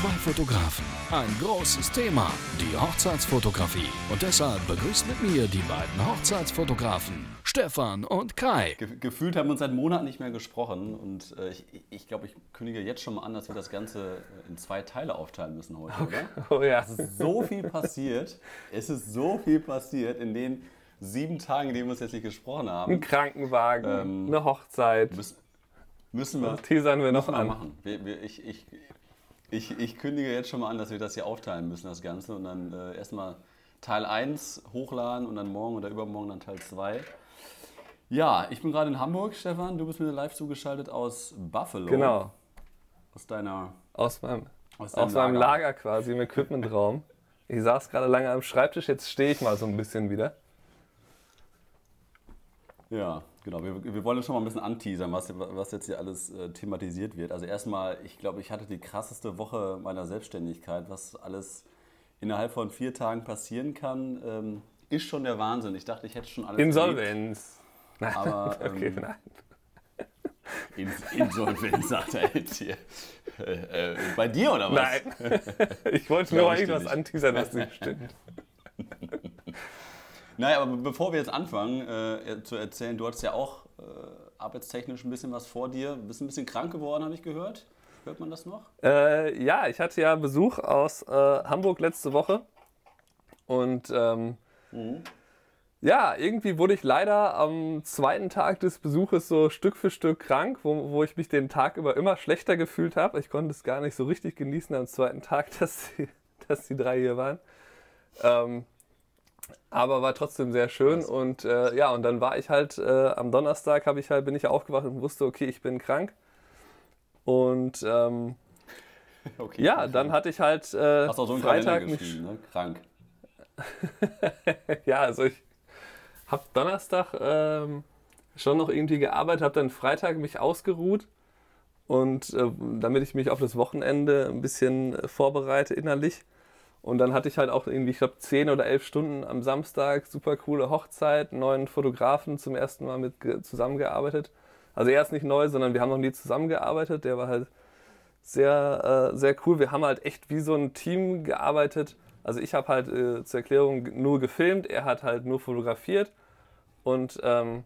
Zwei Fotografen, ein großes Thema, die Hochzeitsfotografie. Und deshalb begrüßt mit mir die beiden Hochzeitsfotografen, Stefan und Kai. Ge gefühlt haben wir uns seit Monaten nicht mehr gesprochen und äh, ich, ich glaube, ich kündige jetzt schon mal an, dass wir das Ganze in zwei Teile aufteilen müssen heute, oder? Oh ja. Es ist so viel passiert, es ist so viel passiert in den sieben Tagen, in denen wir uns jetzt nicht gesprochen haben. Ein Krankenwagen, Ähm, eine Hochzeit. Müssen, müssen wir, Das teasern wir noch wir an. machen. Wir, wir, ich, ich, ich, ich kündige jetzt schon mal an, dass wir das hier aufteilen müssen, das Ganze. Und dann äh, erstmal Teil 1 hochladen und dann morgen oder übermorgen dann Teil 2. Ja, ich bin gerade in Hamburg, Stefan. Du bist mir live zugeschaltet aus Buffalo. Genau. Aus deiner. Aus meinem, Aus aus deinem meinem Lager. Lager quasi im Equipmentraum. Ich saß gerade lange am Schreibtisch, jetzt stehe ich mal so ein bisschen wieder. Ja, genau. Wir, wir wollen schon mal ein bisschen anteasern, was, was jetzt hier alles äh, thematisiert wird. Also erstmal, ich glaube, ich hatte die krasseste Woche meiner Selbstständigkeit, was alles innerhalb von vier Tagen passieren kann, ähm, ist schon der Wahnsinn. Ich dachte, ich hätte schon alles. Insolvenz. Nein, Aber, okay, ähm, nein. Ins Insolvenz, sagt er jetzt hier. Äh, äh, bei dir oder was? Nein. Ich wollte nur irgendwas anteasern, was nicht stimmt. Naja, aber bevor wir jetzt anfangen äh, zu erzählen, du hattest ja auch äh, arbeitstechnisch ein bisschen was vor dir. Bist ein bisschen krank geworden, habe ich gehört. Hört man das noch? Äh, ja, ich hatte ja Besuch aus äh, Hamburg letzte Woche. Und ähm, ja, irgendwie wurde ich leider am zweiten Tag des Besuches so Stück für Stück krank, wo, wo ich mich den Tag über immer schlechter gefühlt habe. Ich konnte es gar nicht so richtig genießen am zweiten Tag, dass die, dass die drei hier waren. Ähm, aber war trotzdem sehr schön und äh, ja, und dann war ich halt äh, am Donnerstag habe ich halt bin ich aufgewacht und wusste, okay, ich bin krank. Und ähm, Okay. ja, dann hatte ich halt äh, Hast auch so einen Freitag mich ne? Krank. ja, also ich habe Donnerstag ähm, schon noch irgendwie gearbeitet, habe dann Freitag mich ausgeruht und äh, damit ich mich auf das Wochenende ein bisschen äh, vorbereite innerlich. Und dann hatte ich halt auch irgendwie, ich glaube, 10 oder 11 Stunden am Samstag, super coole Hochzeit, neuen Fotografen zum ersten Mal mit ge- zusammengearbeitet. Also er ist nicht neu, sondern wir haben noch nie zusammengearbeitet. Der war halt sehr, äh, sehr cool. Wir haben halt echt wie so ein Team gearbeitet. Also ich habe halt äh, zur Erklärung nur gefilmt, er hat halt nur fotografiert und ähm,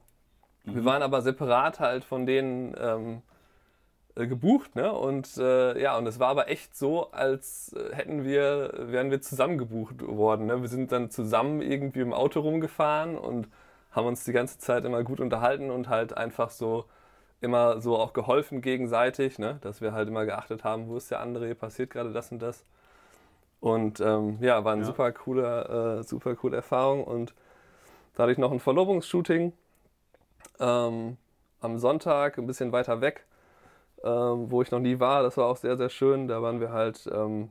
wir waren aber separat halt von denen ähm, äh, gebucht, ne? Und äh, ja, und es war aber echt so, als äh, hätten wir, wären wir zusammen gebucht worden. Ne? Wir sind dann zusammen irgendwie im Auto rumgefahren und haben uns die ganze Zeit immer gut unterhalten und halt einfach so immer so auch geholfen gegenseitig, ne? dass wir halt immer geachtet haben, wo ist der andere, hier passiert gerade das und das. Und ähm, ja, war eine Ja. super coole, äh, super coole Erfahrung. Und da hatte ich noch ein Verlobungsshooting ähm, am Sonntag, ein bisschen weiter weg, ähm, wo ich noch nie war. Das war auch sehr, sehr schön. Da waren wir halt ähm,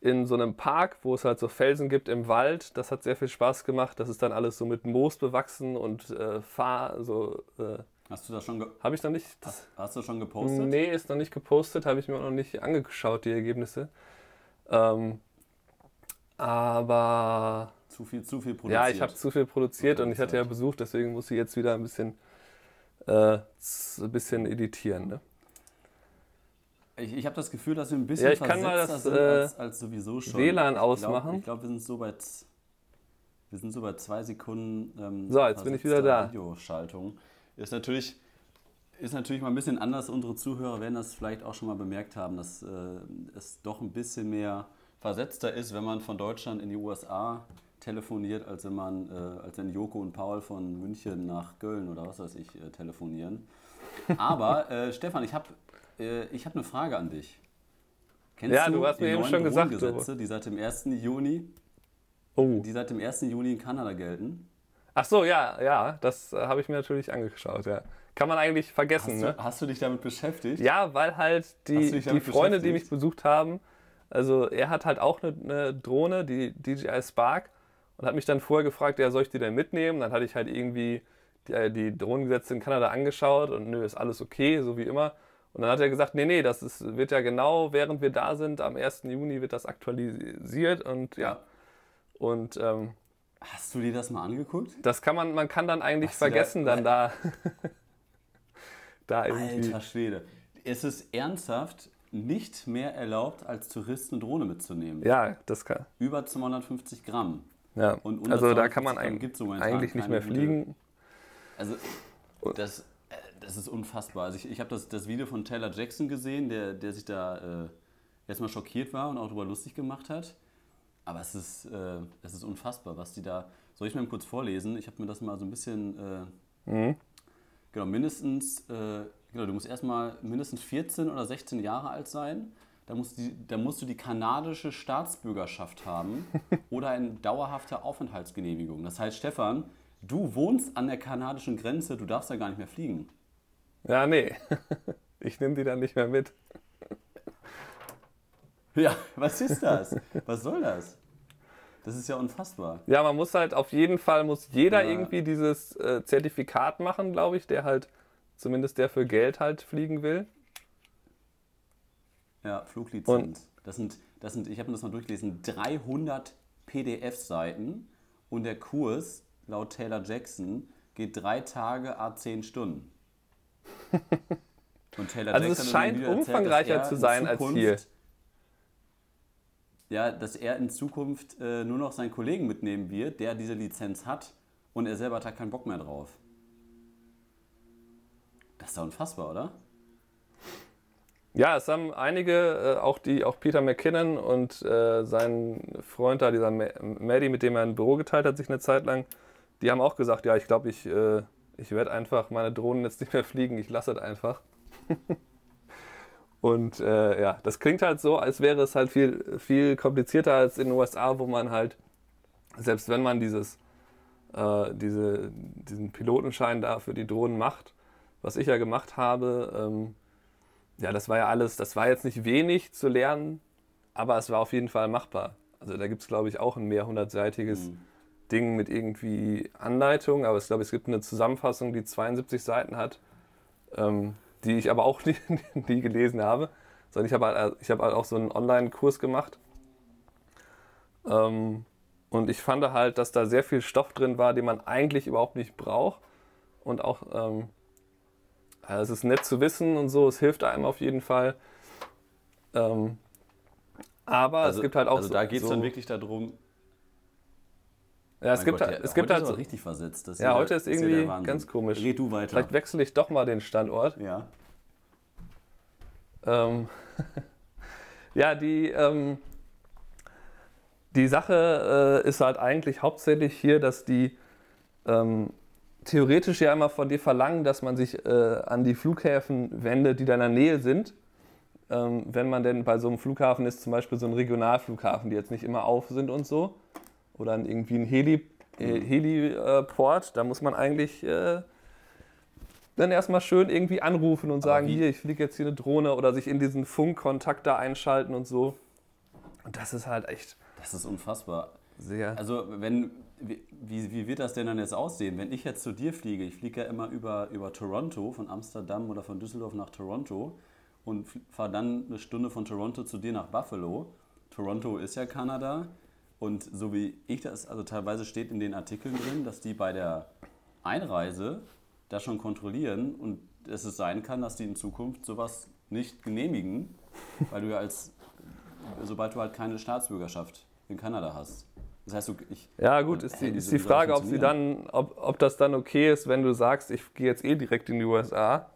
in so einem Park, wo es halt so Felsen gibt im Wald. Das hat sehr viel Spaß gemacht. Das ist dann alles so mit Moos bewachsen und äh, Fahr, so äh, Hast du das schon, habe ich noch nicht. hast, hast du schon gepostet? Nee, ist noch nicht gepostet, habe ich mir auch noch nicht angeschaut, die Ergebnisse. Ähm, aber Zu viel, zu viel produziert. ja, ich habe zu viel produziert und ich hatte ja Besuch, deswegen muss ich jetzt wieder ein bisschen, äh, ein bisschen editieren. Ne? Ich, ich habe das Gefühl, dass wir ein bisschen Ja, ich kann mal das, sind äh, als, als sowieso schon. WLAN ausmachen. glaub- Ich glaube, wir sind so bei wir sind so bei zwei Sekunden. Ähm, So, jetzt bin ich wieder da. Videoschaltung ist natürlich ist natürlich mal ein bisschen anders. Unsere Zuhörer werden das vielleicht auch schon mal bemerkt haben, dass äh, es doch ein bisschen mehr versetzter ist, wenn man von Deutschland in die USA telefoniert, als wenn man äh, als wenn Joko und Paul von München nach Köln oder was weiß ich äh, telefonieren. Aber äh, Stefan, ich habe äh, ich habe eine Frage an dich. Kennst Ja, du hast die mir eben neuen schon gesagt, du- Drogengesetze, die seit dem 1. Juni, Oh. die seit dem 1. Juni in Kanada gelten? Ach so, ja, ja, das äh, habe ich mir natürlich angeschaut. Ja. Kann man eigentlich vergessen, Hast, ne? du, hast du dich damit beschäftigt? Ja, weil halt du die, die Freunde, die mich besucht haben, also er hat halt auch eine, eine Drohne, die DJI Spark, und hat mich dann vorher gefragt, ja, soll ich die denn mitnehmen? Dann hatte ich halt irgendwie die, die Drohnengesetze in Kanada angeschaut und nö, ist alles okay, so wie immer. Und dann hat er gesagt, nee, nee, das ist, wird ja genau, während wir da sind, am 1. Juni wird das aktualisiert und ja. Und ähm, Hast du dir das mal angeguckt? das kann man, man kann dann eigentlich Hast du da- vergessen, dann da, da irgendwie. Alter Schwede. Es ist ernsthaft, nicht mehr erlaubt, als Tourist eine Drohne mitzunehmen. Ja, das kann. Über 250 Gramm. Ja. Und also da 250 kann man eigentlich, momentan eigentlich nicht mehr fliegen. Also, das, äh, das ist unfassbar. Also ich, ich habe das, das Video von Taylor Jackson gesehen, der, der sich da äh, erstmal schockiert war und auch darüber lustig gemacht hat. Aber es ist, äh, es ist unfassbar, was die da. Soll ich mal kurz vorlesen? Ich habe mir das mal so ein bisschen. Äh, Mhm. Genau, mindestens. Äh, genau, du musst erstmal mindestens 14 oder 16 Jahre alt sein. Da musst, die, da musst du die kanadische Staatsbürgerschaft haben oder eine dauerhafte Aufenthaltsgenehmigung. Das heißt, Stefan, du wohnst an der kanadischen Grenze, du darfst da gar nicht mehr fliegen. Ja, nee. Ich nehme die dann nicht mehr mit. Ja, was ist das? Was soll das? Das ist ja unfassbar. Ja, man muss halt auf jeden Fall, muss jeder Ja. irgendwie dieses äh, Zertifikat machen, glaube ich, der halt, zumindest der für Geld halt fliegen will. Ja, Fluglizenz. Das sind, das sind, ich habe mir das mal durchgelesen, 300 PDF-Seiten und der Kurs, laut Taylor Jackson, geht drei Tage, a 10 Stunden. Und Taylor Also es Jackson hat scheint erzählt, umfangreicher er zu in sein als Zukunft- hier. Ja, dass er in Zukunft äh, nur noch seinen Kollegen mitnehmen wird, der diese Lizenz hat und er selber hat da keinen Bock mehr drauf. Das ist doch unfassbar, oder? Ja, es haben einige, äh, auch die, auch Peter McKinnon und äh, sein Freund da, dieser Ma- Maddie, mit dem er ein Büro geteilt hat, sich eine Zeit lang, die haben auch gesagt, ja, ich glaube, ich, äh, ich werde einfach meine Drohnen jetzt nicht mehr fliegen, ich lasse es einfach. und äh, ja, das klingt halt so, als wäre es halt viel, viel komplizierter als in den USA, wo man halt, selbst wenn man dieses, äh, diese, diesen Pilotenschein da für die Drohnen macht, was ich ja gemacht habe, ähm, ja, das war ja alles, das war jetzt nicht wenig zu lernen, aber es war auf jeden Fall machbar. Also da gibt es, glaube ich, auch ein mehrhundertseitiges Mhm. Ding mit irgendwie Anleitung, aber ich glaube, es gibt eine Zusammenfassung, die 72 Seiten hat, ähm, die ich aber auch nie, nie gelesen habe, sondern ich habe halt, ich habe halt auch so einen Online-Kurs gemacht. Ähm, und ich fand halt, dass da sehr viel Stoff drin war, den man eigentlich überhaupt nicht braucht. Und auch, ähm, es ist nett zu wissen und so, es hilft einem auf jeden Fall. Ähm, aber es gibt halt auch Also so, da geht es so, dann wirklich darum. Ja, es Mein gibt, Gott, halt, es gibt halt ist richtig versetzt. Das Ja, heute ist irgendwie Wahnsinn. ganz komisch. Red du weiter. vielleicht wechsle ich doch mal den Standort. ja. Ähm, ja, die, ähm, die Sache äh, ist halt eigentlich hauptsächlich hier, dass die ähm, theoretisch ja immer von dir verlangen, dass man sich äh, an die Flughäfen wendet, die da in der Nähe sind. Ähm, wenn man denn bei so einem Flughafen ist, zum Beispiel so ein Regionalflughafen, die jetzt nicht immer auf sind und so. Oder irgendwie ein Heli, äh, Heliport, da muss man eigentlich äh, dann erstmal schön irgendwie anrufen und sagen, hier, ich fliege jetzt hier eine Drohne oder sich in diesen Funkkontakt da einschalten und so. Und das ist halt echt Das ist unfassbar. sehr. Also, wenn, wie, wie wird das denn dann jetzt aussehen? Wenn ich jetzt zu dir fliege, ich fliege ja immer über, über Toronto, von Amsterdam oder von Düsseldorf nach Toronto und fahre dann eine Stunde von Toronto zu dir nach Buffalo. Toronto ist ja Kanada und so wie ich das, also teilweise steht in den Artikeln drin, dass die bei der Einreise das schon kontrollieren und dass es sein kann, dass die in Zukunft sowas nicht genehmigen, weil du ja als, sobald du halt keine Staatsbürgerschaft in Kanada hast. Das heißt, du, ich, Ja, gut, ist die, ist die Frage, ob, sie dann, ob, ob das dann okay ist, wenn du sagst, ich gehe jetzt eh direkt in die USA.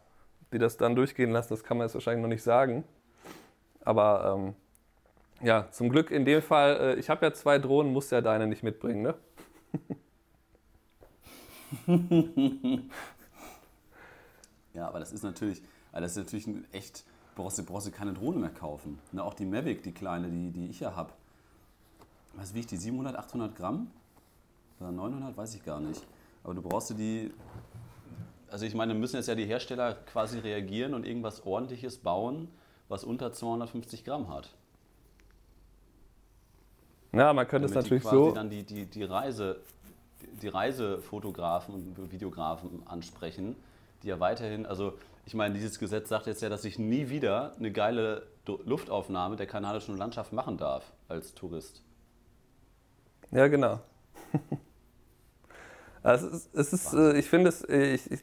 Die das dann durchgehen lassen, das kann man jetzt wahrscheinlich noch nicht sagen. Aber ähm, ja, zum Glück in dem Fall, äh, ich habe ja zwei Drohnen, muss ja deine nicht mitbringen, ne? Ja, aber das ist natürlich, also das ist natürlich ein echt, brauchst du, brauchst du keine Drohne mehr kaufen. Ne, auch die Mavic, die kleine, die, die ich ja habe. Was wiegt die? 700, 800 Gramm? Oder 900? Weiß ich gar nicht. Aber du brauchst die, also ich meine, müssen jetzt ja die Hersteller quasi reagieren und irgendwas ordentliches bauen, was unter 250 Gramm hat. Ja, man könnte es natürlich die quasi so. dann die, die, die, Reise, die Reisefotografen und Videografen ansprechen, die ja weiterhin, also ich meine, dieses Gesetz sagt jetzt ja, dass ich nie wieder eine geile Luftaufnahme der kanadischen Landschaft machen darf als Tourist. Ja, genau. Also es ist, es ist äh, ich finde es, äh, ich, ich,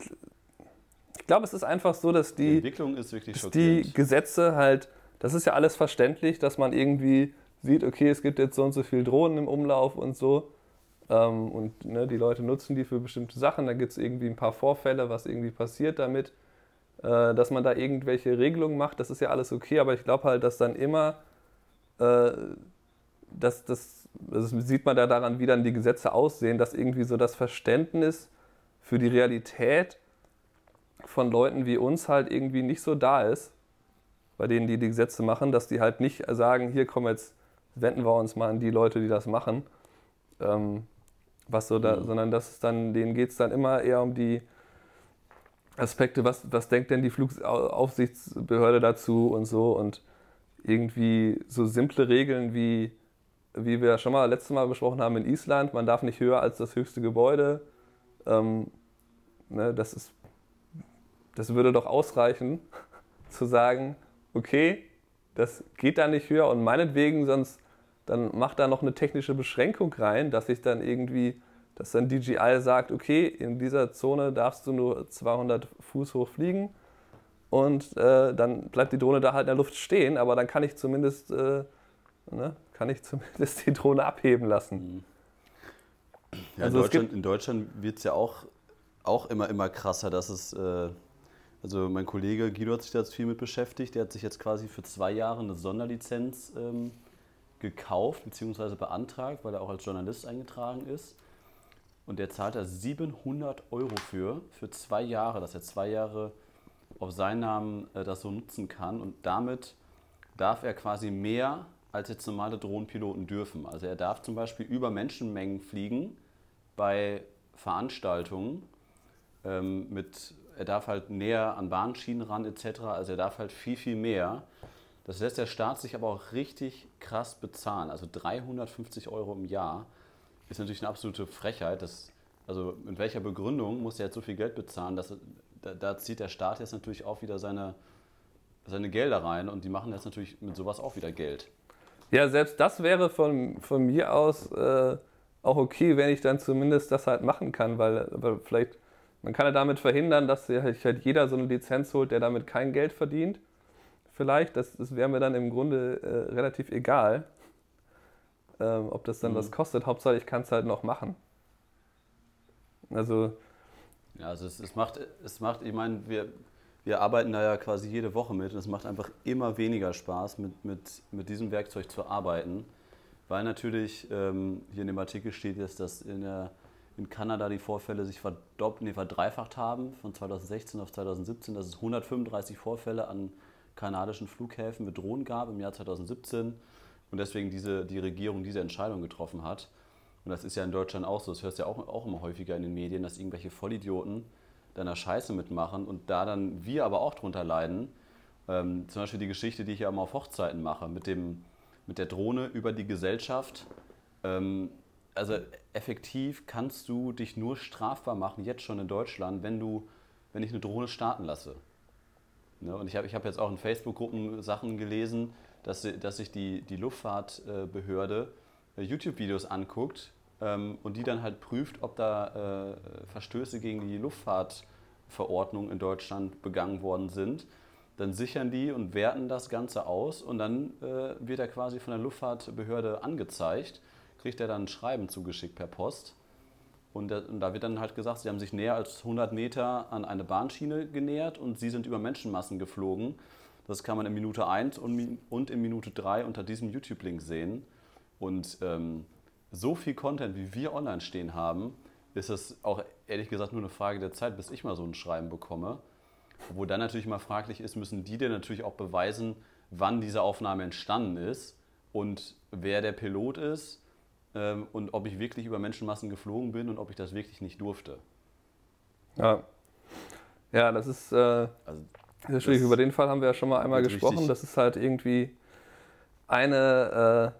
ich glaube, es ist einfach so, dass Die die, Entwicklung ist wirklich dass die. Gesetze halt das ist ja alles verständlich, dass man irgendwie sieht, okay, es gibt jetzt so und so viele Drohnen im Umlauf und so. Ähm, und ne, die Leute nutzen die für bestimmte Sachen. Da gibt es irgendwie ein paar Vorfälle, was irgendwie passiert damit. Äh, dass man da irgendwelche Regelungen macht, das ist ja alles okay, aber ich glaube halt, dass dann immer, äh, dass das, das sieht man da daran, wie dann die Gesetze aussehen, dass irgendwie so das Verständnis für die Realität von Leuten wie uns halt irgendwie nicht so da ist, bei denen die die Gesetze machen, dass die halt nicht sagen, hier komm jetzt wenden wir uns mal an die Leute, die das machen, ähm, was so da, mhm. sondern dass dann, denen geht es dann immer eher um die Aspekte, was, was denkt denn die Flugaufsichtsbehörde dazu und so und irgendwie so simple Regeln wie, wie wir schon mal letztes Mal besprochen haben in Island, man darf nicht höher als das höchste Gebäude. Ähm, ne, das, ist, das würde doch ausreichen, zu sagen, okay, das geht da nicht höher und meinetwegen, sonst dann macht da noch eine technische Beschränkung rein, dass ich dann irgendwie, dass dann DJI sagt, okay, in dieser Zone darfst du nur 200 Fuß hoch fliegen und äh, dann bleibt die Drohne da halt in der Luft stehen, aber dann kann ich zumindest, äh, ne, kann ich zumindest die Drohne abheben lassen. Mhm. Ja, also in, Deutschland, in Deutschland wird es ja auch, auch immer, immer krasser, dass es, äh, also mein Kollege Guido hat sich da jetzt viel mit beschäftigt, der hat sich jetzt quasi für zwei Jahre eine Sonderlizenz ähm, gekauft bzw. beantragt, weil er auch als Journalist eingetragen ist. Und der zahlt da 700 Euro für, für zwei Jahre, dass er zwei Jahre auf seinen Namen äh, das so nutzen kann. Und damit darf er quasi mehr, als jetzt normale Drohnenpiloten dürfen. Also er darf zum Beispiel über Menschenmengen fliegen bei Veranstaltungen. Ähm, mit, er darf halt näher an Bahnschienen ran etc. Also er darf halt viel, viel mehr. Das lässt der Staat sich aber auch richtig krass bezahlen. Also 350 Euro im Jahr ist natürlich eine absolute Frechheit. Das, also mit welcher Begründung muss er jetzt so viel Geld bezahlen? Das, da, da, zieht der Staat jetzt natürlich auch wieder seine, seine Gelder rein und die machen jetzt natürlich mit sowas auch wieder Geld. Ja, selbst das wäre von, von mir aus äh, auch okay, wenn ich dann zumindest das halt machen kann, weil, weil vielleicht, man kann ja damit verhindern, dass sich halt jeder so eine Lizenz holt, der damit kein Geld verdient vielleicht. Das, das wäre mir dann im Grunde äh, relativ egal, ähm, ob das dann mhm. was kostet. Hauptsache, ich kann es halt noch machen. Also. Ja, also es, es, macht, es macht, ich meine, wir, wir arbeiten da ja quasi jede Woche mit und es macht einfach immer weniger Spaß, mit, mit, mit diesem Werkzeug zu arbeiten, weil natürlich ähm, hier in dem Artikel steht jetzt, dass in, der, in Kanada die Vorfälle sich verdoppelt, nee, verdreifacht haben von 2016 auf 2017, dass es 135 Vorfälle an kanadischen Flughäfen mit Drohnen gab im Jahr 2017 und deswegen diese, die Regierung diese Entscheidung getroffen hat. Und das ist ja in Deutschland auch so, das hörst du ja auch, auch immer häufiger in den Medien, dass irgendwelche Vollidioten deiner Scheiße mitmachen und da dann wir aber auch drunter leiden. Ähm, zum Beispiel die Geschichte, die ich ja immer auf Hochzeiten mache, mit, dem, mit der Drohne über die Gesellschaft. Ähm, also effektiv kannst du dich nur strafbar machen, jetzt schon in Deutschland, wenn, du, wenn ich eine Drohne starten lasse. Ne? Und ich habe ich hab jetzt auch in Facebook-Gruppen Sachen gelesen, dass, dass sich die, die Luftfahrtbehörde äh, YouTube-Videos anguckt und die dann halt prüft, ob da äh, Verstöße gegen die Luftfahrtverordnung in Deutschland begangen worden sind. Dann sichern die und werten das Ganze aus und dann äh, wird er quasi von der Luftfahrtbehörde angezeigt, kriegt er dann ein Schreiben zugeschickt per Post und da, wird dann halt gesagt, sie haben sich näher als 100 Meter an eine Bahnschiene genähert und sie sind über Menschenmassen geflogen. Das kann man in Minute 1 und, und in Minute 3 unter diesem YouTube-Link sehen. Und ähm, so viel Content, wie wir online stehen haben, ist es auch ehrlich gesagt nur eine Frage der Zeit, bis ich mal so ein Schreiben bekomme. Wo dann natürlich mal fraglich ist, müssen die dir natürlich auch beweisen, wann diese Aufnahme entstanden ist und wer der Pilot ist ähm, und ob ich wirklich über Menschenmassen geflogen bin und ob ich das wirklich nicht durfte. Ja, ja das ist, äh, also, ist schwierig. Über den Fall haben wir ja schon mal einmal gesprochen. Das ist halt irgendwie eine,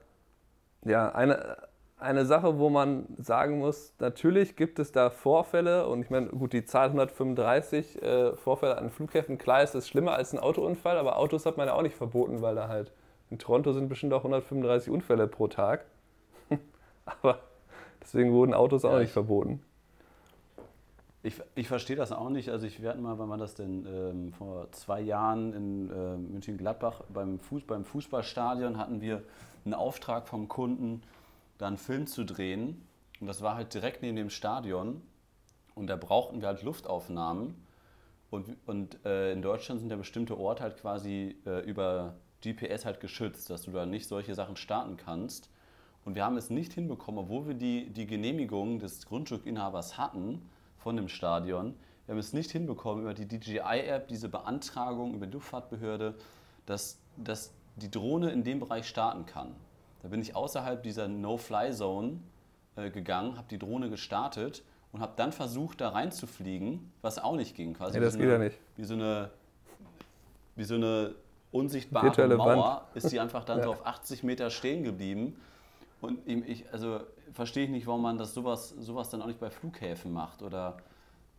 äh, ja, eine, eine Sache, wo man sagen muss, natürlich gibt es da Vorfälle und ich meine, gut, die Zahl 135 äh, Vorfälle an Flughäfen, klar ist das schlimmer als ein Autounfall, aber Autos hat man ja auch nicht verboten, weil da halt in Toronto sind bestimmt auch 135 Unfälle pro Tag. Aber deswegen wurden Autos auch ja, nicht verboten. Ich, ich verstehe das auch nicht. Also ich werde mal, wann war das denn? Ähm, vor zwei Jahren in äh, München-Gladbach beim, Fuß, beim Fußballstadion hatten wir einen Auftrag vom Kunden, da einen Film zu drehen. Und das war halt direkt neben dem Stadion. Und da brauchten wir halt Luftaufnahmen. Und, und äh, in Deutschland sind ja bestimmte Orte halt quasi äh, über GPS halt geschützt, dass du da nicht solche Sachen starten kannst. Und wir haben es nicht hinbekommen, obwohl wir die, die Genehmigung des Grundstückinhabers hatten von dem Stadion. Wir haben es nicht hinbekommen, über die DJI-App, diese Beantragung über die Luftfahrtbehörde, dass, dass die Drohne in dem Bereich starten kann. Da bin ich außerhalb dieser No-Fly-Zone äh, gegangen, habe die Drohne gestartet und habe dann versucht, da reinzufliegen, was auch nicht ging. Quasi nee, das geht ja nicht. Wie so eine, wie so eine unsichtbare Virtuelle Mauer Wand. ist die einfach dann ja. so auf 80 Meter stehen geblieben. Und ich, also verstehe ich nicht, warum man das sowas, sowas dann auch nicht bei Flughäfen macht. Oder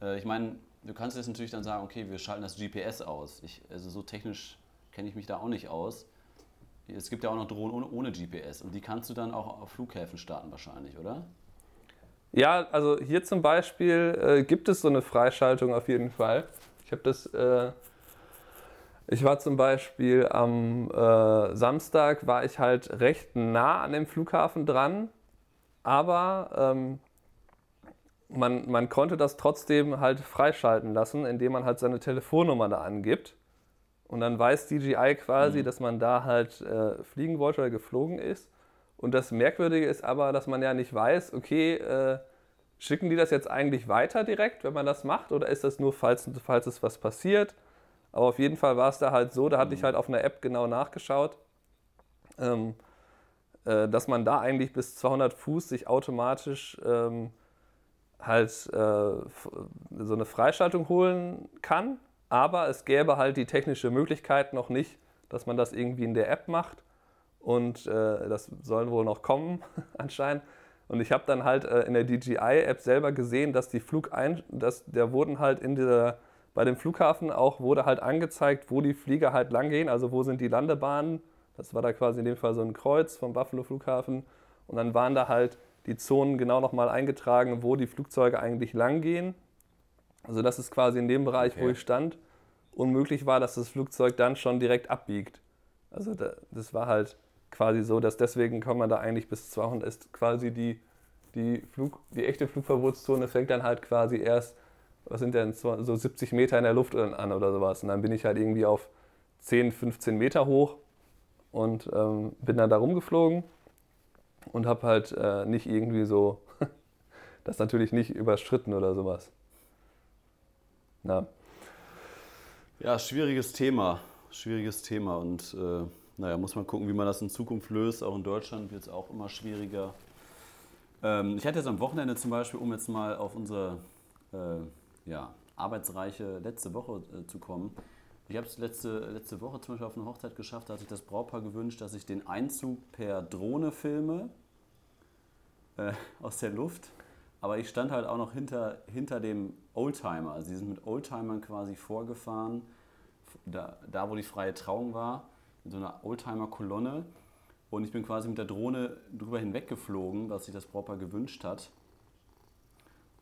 äh, ich meine, du kannst jetzt natürlich dann sagen, okay, wir schalten das GPS aus. Ich, also so technisch kenne ich mich da auch nicht aus. Es gibt ja auch noch Drohnen ohne, ohne GPS und die kannst du dann auch auf Flughäfen starten wahrscheinlich, oder? Ja, also hier zum Beispiel äh, gibt es so eine Freischaltung auf jeden Fall. Ich habe das äh, ich war zum Beispiel am äh, Samstag, war ich halt recht nah an dem Flughafen dran, aber ähm, man, man konnte das trotzdem halt freischalten lassen, indem man halt seine Telefonnummer da angibt. Und dann weiß DJI quasi, mhm. dass man da halt äh, fliegen wollte oder geflogen ist. Und das Merkwürdige ist aber, dass man ja nicht weiß, okay, äh, schicken die das jetzt eigentlich weiter direkt, wenn man das macht, oder ist das nur, falls, falls es was passiert? Aber auf jeden Fall war es da halt so, da hatte mhm. ich halt auf einer App genau nachgeschaut, ähm, äh, dass man da eigentlich bis 200 Fuß sich automatisch ähm, halt äh, so eine Freischaltung holen kann. Aber es gäbe halt die technische Möglichkeit noch nicht, dass man das irgendwie in der App macht. Und äh, das soll wohl noch kommen anscheinend. Und ich habe dann halt äh, in der DJI-App selber gesehen, dass die Flugein, dass der wurden halt in dieser bei dem Flughafen auch wurde halt angezeigt, wo die Flieger halt lang gehen, also wo sind die Landebahnen. Das war da quasi in dem Fall so ein Kreuz vom Buffalo Flughafen. Und dann waren da halt die Zonen genau nochmal eingetragen, wo die Flugzeuge eigentlich lang gehen. Also das ist quasi in dem Bereich, okay. wo ich stand, unmöglich war, dass das Flugzeug dann schon direkt abbiegt. Also das war halt quasi so, dass deswegen kann man da eigentlich bis 200 ist quasi die, die, Flug, die echte Flugverbotszone fängt dann halt quasi erst was sind denn so 70 Meter in der Luft an oder sowas. Und dann bin ich halt irgendwie auf 10, 15 Meter hoch und ähm, bin dann da rumgeflogen und habe halt äh, nicht irgendwie so, das natürlich nicht überschritten oder sowas. Na. Ja, schwieriges Thema. Schwieriges Thema und äh, naja, muss man gucken, wie man das in Zukunft löst. Auch in Deutschland wird es auch immer schwieriger. Ähm, ich hatte jetzt am Wochenende zum Beispiel, um jetzt mal auf unsere äh, ja, arbeitsreiche letzte Woche äh, zu kommen. Ich habe es letzte, letzte Woche zum Beispiel auf eine Hochzeit geschafft, da hat sich das Brautpaar gewünscht, dass ich den Einzug per Drohne filme äh, aus der Luft. Aber ich stand halt auch noch hinter, hinter dem Oldtimer. Also sie sind mit Oldtimern quasi vorgefahren, da, da wo die freie Trauung war, in so einer Oldtimer-Kolonne. Und ich bin quasi mit der Drohne drüber hinweggeflogen, was sich das Brautpaar gewünscht hat.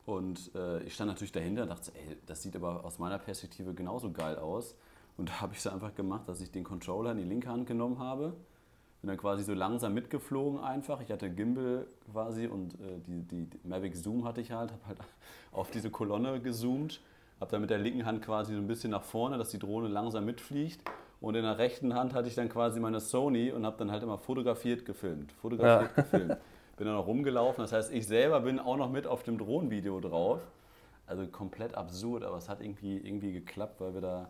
Und äh, ich stand natürlich dahinter und dachte, ey, das sieht aber aus meiner Perspektive genauso geil aus. Und da habe ich es einfach gemacht, dass ich den Controller in die linke Hand genommen habe. Bin dann quasi so langsam mitgeflogen einfach. Ich hatte Gimbal quasi und äh, die, die, die, Mavic Zoom hatte ich halt. Habe halt auf diese Kolonne gezoomt. Habe dann mit der linken Hand quasi so ein bisschen nach vorne, dass die Drohne langsam mitfliegt. Und in der rechten Hand hatte ich dann quasi meine Sony und habe dann halt immer fotografiert, gefilmt. Fotografiert, ja. gefilmt bin dann noch rumgelaufen. Das heißt, ich selber bin auch noch mit auf dem Drohnenvideo drauf. Also komplett absurd, aber es hat irgendwie, irgendwie geklappt, weil wir da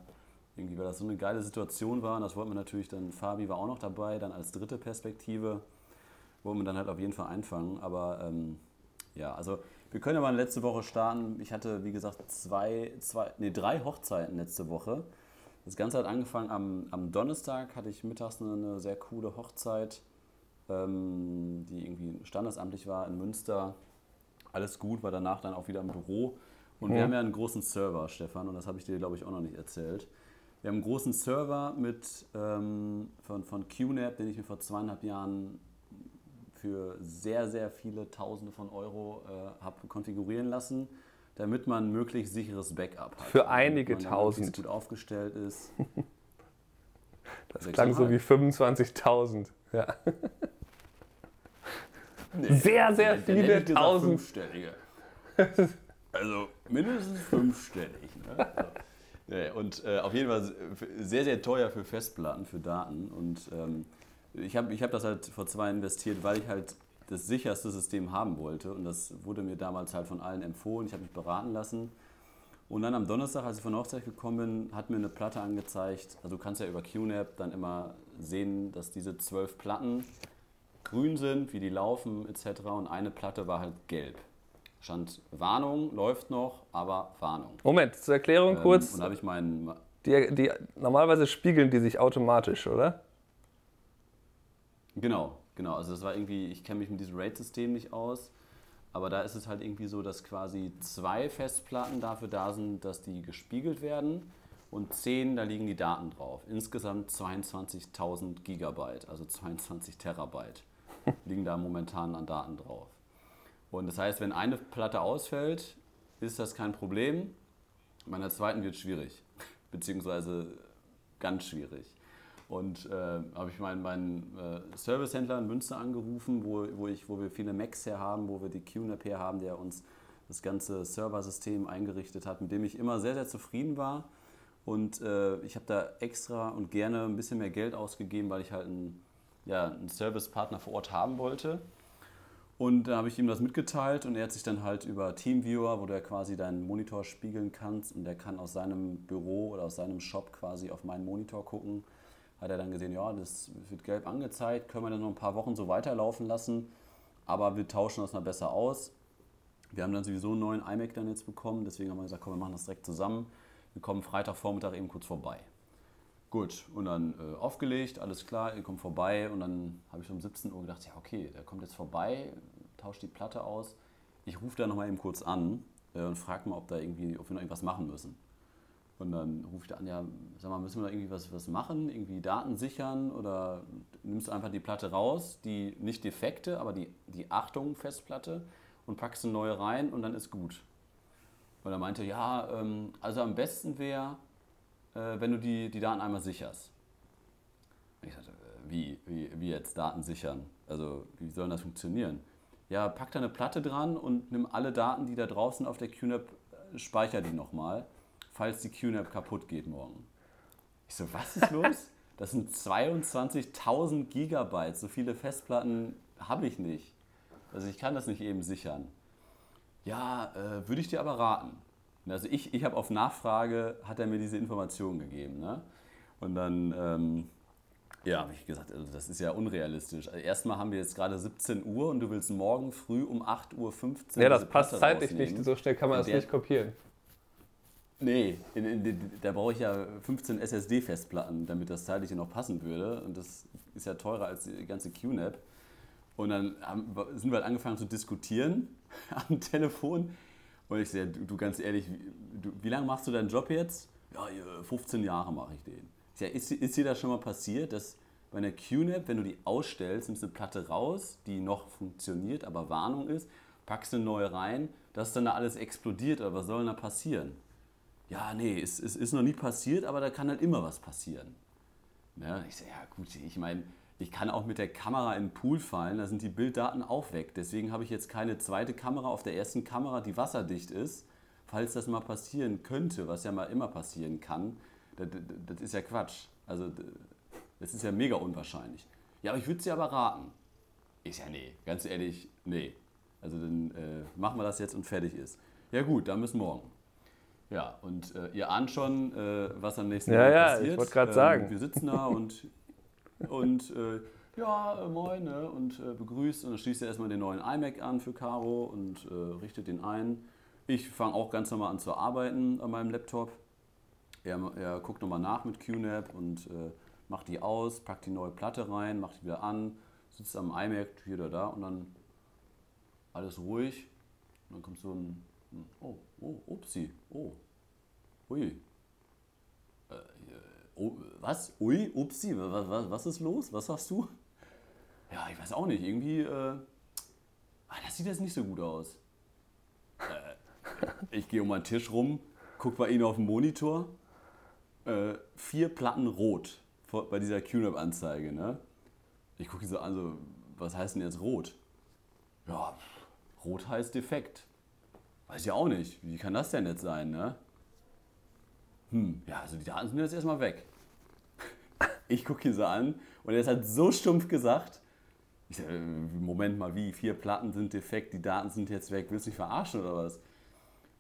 irgendwie, weil das so eine geile Situation war. Und das wollten wir natürlich dann, Fabi war auch noch dabei, dann als dritte Perspektive wollten wir dann halt auf jeden Fall einfangen. Aber ähm, ja, also wir können ja mal letzte Woche starten. Ich hatte, wie gesagt, zwei, zwei, nee, drei Hochzeiten letzte Woche. Das Ganze hat angefangen am, am Donnerstag, hatte ich mittags eine, eine sehr coole Hochzeit ähm, die irgendwie standesamtlich war in Münster. Alles gut, war danach dann auch wieder im Büro. Und mhm. wir haben ja einen großen Server, Stefan, und das habe ich dir, glaube ich, auch noch nicht erzählt. Wir haben einen großen Server mit, ähm, von, von QNAP, den ich mir vor zweieinhalb Jahren für sehr, sehr viele Tausende von Euro äh, habe konfigurieren lassen. damit man möglichst sicheres Backup hat. Für einige man tausend. gut aufgestellt ist. Das klang so wie 25.000. Ja. Sehr, sehr Dann viele Tausend. Fünfstellige. Also mindestens fünfstellig. Ne? So. Und äh, auf jeden Fall sehr, sehr teuer für Festplatten, für Daten. Und ähm, ich habe ich hab das halt vor zwei investiert, weil ich halt das sicherste System haben wollte. Und das wurde mir damals halt von allen empfohlen. Ich habe mich beraten lassen. Und dann am Donnerstag, als ich von der Hochzeit gekommen bin, hat mir eine Platte angezeigt. Also du kannst ja über QNAP dann immer sehen, dass diese zwölf Platten grün sind, wie die laufen etc. Und eine Platte war halt gelb. Stand Warnung, läuft noch, aber Warnung. Moment, zur Erklärung Ähm, kurz. und da habe ich meinen. Die, die, normalerweise spiegeln die sich automatisch, oder? Genau, genau. Also das war irgendwie, ich kenne mich mit diesem RAID-System nicht aus, aber da ist es halt irgendwie so, dass quasi zwei Festplatten dafür da sind, dass die gespiegelt werden und zehn, da liegen die Daten drauf. Insgesamt 22.000 Gigabyte, also 22 Terabyte liegen da momentan an Daten drauf. Und das heißt, wenn eine Platte ausfällt, ist das kein Problem. Bei einer zweiten wird es schwierig, beziehungsweise ganz schwierig. Und äh, habe ich meinen, meinen äh, Servicehändler in Münster angerufen, wo, wo, ich, wo wir viele Macs her haben, wo wir die QNAP her haben, der uns das ganze Serversystem eingerichtet hat, mit dem ich immer sehr, sehr zufrieden war. Und äh, ich habe da extra und gerne ein bisschen mehr Geld ausgegeben, weil ich halt einen, ja, einen Servicepartner vor Ort haben wollte. Und da habe ich ihm das mitgeteilt und er hat sich dann halt über Teamviewer, wo du ja quasi deinen Monitor spiegeln kannst und der kann aus seinem Büro oder aus seinem Shop quasi auf meinen Monitor gucken, hat er dann gesehen, ja, das wird gelb angezeigt, können wir dann noch ein paar Wochen so weiterlaufen lassen, aber wir tauschen das mal besser aus. Wir haben dann sowieso einen neuen iMac dann jetzt bekommen, deswegen haben wir gesagt, komm, wir machen das direkt zusammen. Wir kommen Freitagvormittag eben kurz vorbei. Gut, und dann äh, aufgelegt, alles klar, ihr kommt vorbei und dann habe ich um 17 Uhr gedacht, ja okay, der kommt jetzt vorbei, tauscht die Platte aus. Ich rufe da nochmal eben kurz an äh, und frage mal, ob, da irgendwie, ob wir noch irgendwas machen müssen. Und dann rufe ich da an, ja, sag mal, müssen wir da irgendwie was, was machen, irgendwie Daten sichern oder nimmst du einfach die Platte raus, die nicht defekte, aber die, die Achtung Festplatte und packst eine neue rein und dann ist gut. Und er meinte, ja, ähm, also am besten wäre, wenn du die, die Daten einmal sicherst. Und ich sagte, äh, wie, wie, wie jetzt Daten sichern? Also wie soll das funktionieren? Ja, pack da eine Platte dran und nimm alle Daten, die da draußen auf der QNAP, äh, speicher die nochmal, falls die QNAP kaputt geht morgen. Ich so, was ist los? Das sind 22.000 Gigabyte, so viele Festplatten habe ich nicht. Also ich kann das nicht eben sichern. Ja, äh, würde ich dir aber raten. Und Also ich, ich habe auf Nachfrage, hat er mir diese Information gegeben. Ne? Und dann, ähm, ja, habe ich gesagt, also das ist ja unrealistisch. Also erstmal haben wir jetzt gerade 17 Uhr und du willst morgen früh um 8.15 Uhr Ja, das passt zeitlich nicht. So schnell kann man das Der- nicht kopieren. Nee, in, in, in, da brauche ich ja 15 SSD-Festplatten, damit das zeitlich noch passen würde. Und das ist ja teurer als die ganze QNAP. Und dann haben, sind wir halt angefangen zu diskutieren am Telefon. Und ich sehe, du, du ganz ehrlich, wie, du, wie lange machst du deinen Job jetzt? Ja, äh, 15 Jahre mache ich den. Ich sag, ist, ist dir das schon mal passiert, dass bei einer QNAP, wenn du die ausstellst, nimmst du eine Platte raus, die noch funktioniert, aber Warnung ist, packst eine neue rein, dass dann da alles explodiert oder was soll denn da passieren? Ja, nee, es, es ist noch nie passiert, aber da kann halt immer was passieren. Ja, ich sage, ja gut, ich meine, ich kann auch mit der Kamera in den Pool fallen, da sind die Bilddaten auch weg. Deswegen habe ich jetzt keine zweite Kamera auf der ersten Kamera, die wasserdicht ist, falls das mal passieren könnte, was ja mal immer passieren kann. Das, das, ist ja Quatsch. Also das ist ja mega unwahrscheinlich. Ja, aber ich würde sie aber raten. Ich ja, nee, ganz ehrlich, nee. Also dann äh, machen wir das jetzt und fertig ist. Ja gut, dann bis morgen. Ja, und äh, ihr ahnt schon, äh, was am nächsten Ja, ja, passiert. ich wollte gerade sagen. Wir sitzen da und, und äh, ja, äh, moin, ne, und äh, begrüßt. Und dann schließt er erstmal den neuen iMac an für Caro und äh, richtet den ein. Ich fange auch ganz normal an zu arbeiten an meinem Laptop. Er, er guckt nochmal nach mit QNAP und äh, macht die aus, packt die neue Platte rein, macht die wieder an, sitzt am iMac hier oder da und dann alles ruhig. Und dann kommt so ein, oh, oh, upsi, oh, ui. Äh, oh, was? Ui, upsi, was, was, was ist los? Was sagst du? Ja, ich weiß auch nicht, irgendwie, äh, ah, das sieht jetzt nicht so gut aus. Äh, Ich gehe um meinen Tisch rum, guck bei Ihnen auf dem Monitor, äh, vier Platten rot bei dieser QNAP-Anzeige. Ne? Ich gucke so an, so, was heißt denn jetzt rot? Ja, rot heißt defekt. Weiß ich auch nicht. Wie kann das denn jetzt sein, ne? Hm, ja, also die Daten sind jetzt erstmal weg. Ich gucke ihn so an und er halt so stumpf gesagt. Ich sage, Moment mal, wie? Vier Platten sind defekt, die Daten sind jetzt weg. Willst du mich verarschen oder was?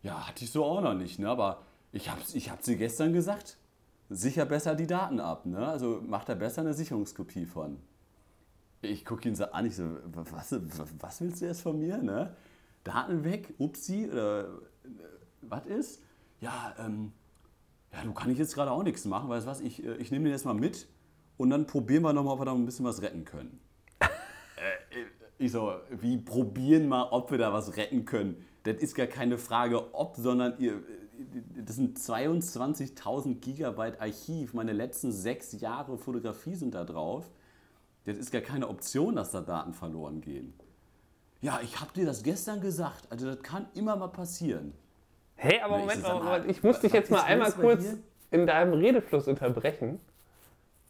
Ja, hatte ich so auch noch nicht, ne? Aber ich hab's, ich hab sie gestern gesagt. Sicher besser die Daten ab, ne? Also macht er besser eine Sicherungskopie von. Ich gucke ihn so an, ich so, was, was willst du jetzt von mir, ne? Daten weg, upsi, oder äh, was ist? Ja, ähm, ja, du kann ich jetzt gerade auch nichts machen, weißt du was, ich, äh, ich nehme den jetzt mal mit und dann probieren wir nochmal, ob wir da ein bisschen was retten können. äh, ich so, wie probieren mal, ob wir da was retten können? Das ist gar keine Frage, ob, sondern ihr, das sind 22.000 Gigabyte Archiv. Meine letzten sechs Jahre Fotografie sind da drauf. Das ist gar keine Option, dass da Daten verloren gehen. Ja, ich habe dir das gestern gesagt. Also das kann immer mal passieren. Hey, aber Moment, mal, mal, ich muss dich jetzt mal einmal kurz hier? in deinem Redefluss unterbrechen.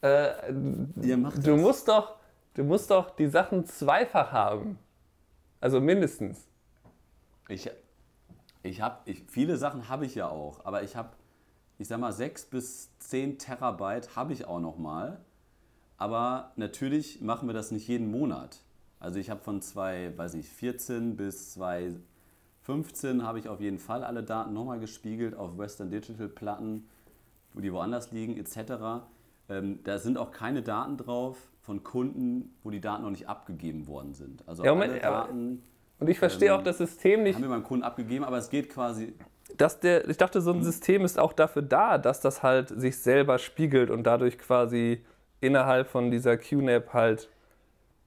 Äh, Ihr macht du das. musst doch, du musst doch die Sachen zweifach haben. Also mindestens. Ich, ich habe, ich, viele Sachen habe ich ja auch, aber ich habe, ich sag mal, 6 bis 10 Terabyte habe ich auch noch mal. Aber natürlich machen wir das nicht jeden Monat. Also ich habe von 2014 bis 2018 15 habe ich auf jeden Fall alle Daten nochmal gespiegelt auf Western Digital Platten, die woanders liegen, etc. Ähm, da sind auch keine Daten drauf von Kunden, wo die Daten noch nicht abgegeben worden sind. Also ja, Moment, alle Daten. Und ich verstehe ähm, auch das System nicht. Haben wir beim Kunden abgegeben, aber es geht quasi. Dass der, ich dachte, so ein hm. System ist auch dafür da, dass das halt sich selber spiegelt und dadurch quasi innerhalb von dieser QNAP halt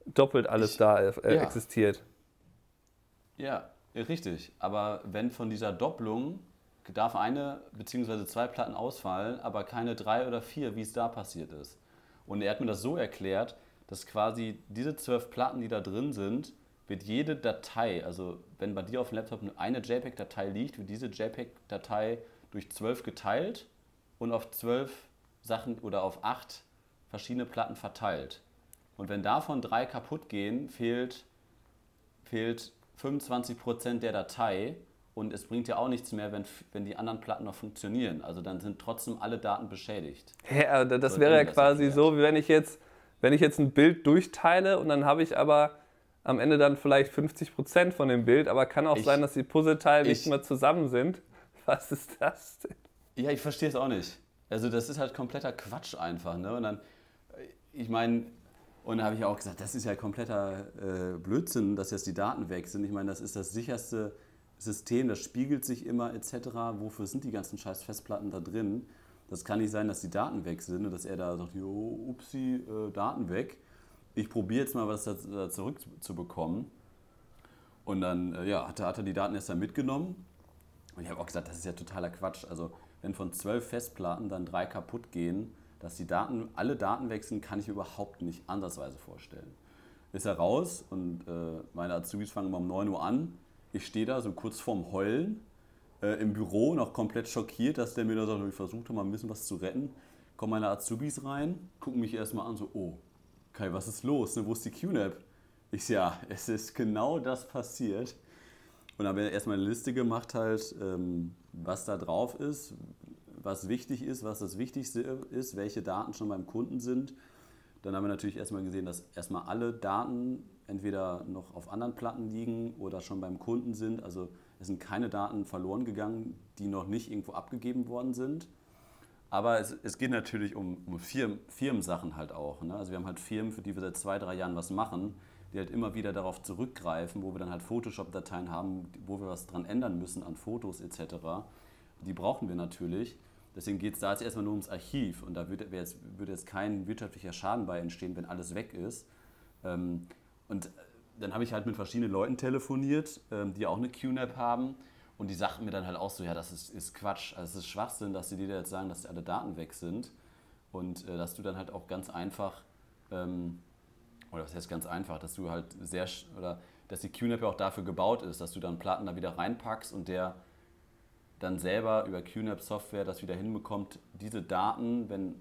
doppelt alles ich, da äh, ja. existiert. Ja, richtig. Aber wenn von dieser Doppelung darf eine bzw. zwei Platten ausfallen, aber keine drei oder vier, wie es da passiert ist. Und er hat mir das so erklärt, dass quasi diese zwölf Platten, die da drin sind, wird jede Datei, also wenn bei dir auf dem Laptop eine JPEG-Datei liegt, wird diese JPEG-Datei durch zwölf geteilt und auf zwölf Sachen oder auf acht verschiedene Platten verteilt. Und wenn davon drei kaputt gehen, fehlt fehlt 25% der Datei und es bringt ja auch nichts mehr, wenn, wenn die anderen Platten noch funktionieren. Also dann sind trotzdem alle Daten beschädigt. Hä, aber das Oder wäre ja quasi so, wie wenn ich jetzt, wenn ich jetzt ein Bild durchteile und dann habe ich aber am Ende dann vielleicht 50% von dem Bild, aber kann auch Ich- sein, dass die Puzzleteile nicht ich- mehr zusammen sind. Was ist das denn? Ja, ich verstehe es auch nicht. Also das ist halt kompletter Quatsch einfach. Ne? Und dann, ich meine, und da habe ich auch gesagt, das ist ja kompletter äh, Blödsinn, dass jetzt die Daten weg sind. Ich meine, das ist das sicherste System, das spiegelt sich immer etc. Wofür sind die ganzen scheiß Festplatten da drin? Das kann nicht sein, dass die Daten weg sind und dass er da sagt, jo, upsi, äh, Daten weg. Ich probiere jetzt mal was da, da zurückzubekommen. Und dann äh, ja, hat, hat er die Daten erst dann mitgenommen. Und ich habe auch gesagt, das ist ja totaler Quatsch. Also wenn von zwölf Festplatten dann drei kaputt gehen, dass die Daten, alle Daten wechseln, kann ich mir überhaupt nicht ansatzweise vorstellen. Ist er raus und äh, meine Azubis fangen um 9 Uhr an. Ich stehe da so kurz vorm Heulen äh, im Büro, noch komplett schockiert, dass der mir da sagt, ich versuchte mal ein bisschen was zu retten. Kommen meine Azubis rein, gucken mich erstmal an, so, oh, Kai, was ist los? Ne, wo ist die QNAP? Ich ja, es ist genau das passiert. Und dann haben wir erstmal eine Liste gemacht, halt, ähm, was da drauf ist, was wichtig ist, was das Wichtigste ist, welche Daten schon beim Kunden sind. Dann haben wir natürlich erstmal gesehen, dass erstmal alle Daten entweder noch auf anderen Platten liegen oder schon beim Kunden sind. Also es sind keine Daten verloren gegangen, die noch nicht irgendwo abgegeben worden sind. Aber es, es geht natürlich um, um Firmen, Firmensachen halt auch. Ne? Also wir haben halt Firmen, für die wir seit zwei, drei Jahren was machen, die halt immer wieder darauf zurückgreifen, wo wir dann halt Photoshop-Dateien haben, wo wir was dran ändern müssen an Fotos etc. Die brauchen wir natürlich. Deswegen geht es da jetzt erstmal nur ums Archiv und da würde jetzt, würde jetzt kein wirtschaftlicher Schaden bei entstehen, wenn alles weg ist. Ähm, und dann habe ich halt mit verschiedenen Leuten telefoniert, ähm, die auch eine QNAP haben. Und die sagten mir dann halt auch so, ja, das ist, ist Quatsch, also es ist Schwachsinn, dass die dir jetzt sagen, dass alle Daten weg sind. Und äh, dass du dann halt auch ganz einfach, ähm, oder was heißt ganz einfach, dass du halt sehr, oder dass die QNAP ja auch dafür gebaut ist, dass du dann Platten da wieder reinpackst und der dann selber über QNAP Software das wieder hinbekommt, diese Daten, wenn,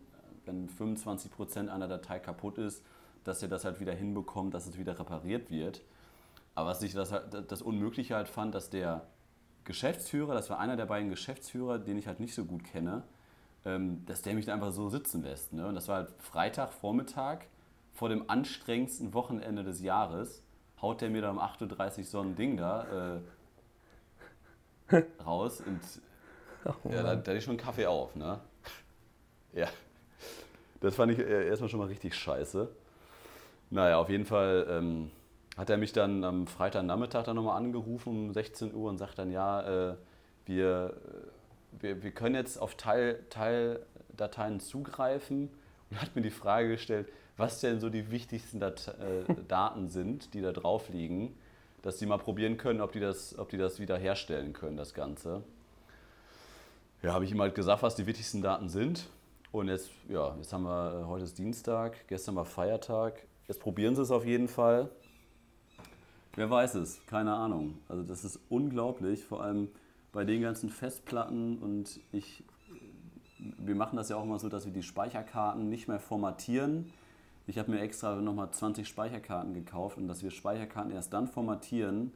wenn 25% einer Datei kaputt ist, dass er das halt wieder hinbekommt, dass es wieder repariert wird. Aber was ich das, das Unmögliche halt fand, dass der Geschäftsführer, das war einer der beiden Geschäftsführer, den ich halt nicht so gut kenne, ähm, dass der mich da einfach so sitzen lässt. Ne? Und das war halt Freitagvormittag vor dem anstrengendsten Wochenende des Jahres, haut der mir da um 8.30 Uhr so ein Ding da äh, raus und oh, ja, da, da hatte ich schon einen Kaffee auf. Ne? Ja, das fand ich äh, erstmal schon mal richtig scheiße. Naja, auf jeden Fall ähm, hat er mich dann am Freitagnachmittag dann nochmal angerufen um 16 Uhr und sagt dann, ja, äh, wir, äh, wir, wir können jetzt auf Teil, Teildateien zugreifen und hat mir die Frage gestellt, was denn so die wichtigsten Dat äh, Daten sind, die da drauf liegen, dass die mal probieren können, ob die das, ob die das wieder herstellen können, das Ganze. Ja, habe ich ihm halt gesagt, was die wichtigsten Daten sind. Und jetzt, ja, jetzt haben wir, äh, heute ist Dienstag, gestern war Feiertag. Jetzt probieren sie es auf jeden Fall. Wer weiß es, keine Ahnung. Also das ist unglaublich, vor allem bei den ganzen Festplatten und ich, wir machen das ja auch immer so, dass wir die Speicherkarten nicht mehr formatieren. Ich habe mir extra nochmal 20 Speicherkarten gekauft und dass wir Speicherkarten erst dann formatieren,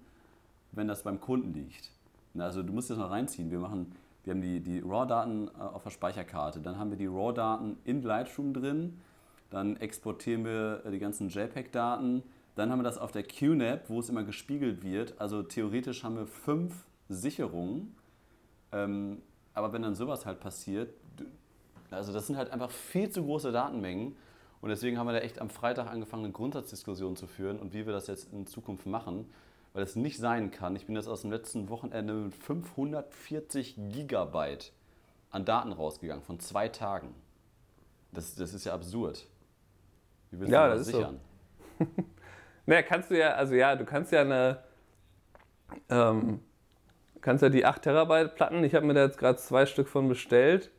wenn das beim Kunden liegt. Also du musst das mal reinziehen. Wir, machen, wir haben die, die RAW-Daten äh, auf der Speicherkarte, dann haben wir die RAW-Daten in Lightroom drin, dann exportieren wir äh, die ganzen JPEG-Daten, dann haben wir das auf der QNAP, wo es immer gespiegelt wird. Also theoretisch haben wir fünf Sicherungen. Ähm, aber wenn dann sowas halt passiert, also das sind halt einfach viel zu große Datenmengen. Und deswegen haben wir da echt am Freitag angefangen, eine Grundsatzdiskussion zu führen und wie wir das jetzt in Zukunft machen. Weil es nicht sein kann. Ich bin jetzt aus dem letzten Wochenende mit 540 Gigabyte an Daten rausgegangen von zwei Tagen. Das, das ist ja absurd. Wie willst ja, du das, das sichern? So. Naja, kannst du ja, also ja, du kannst ja eine, ähm, kannst ja die 8 Terabyte Platten, ich habe mir da jetzt gerade zwei Stück von bestellt,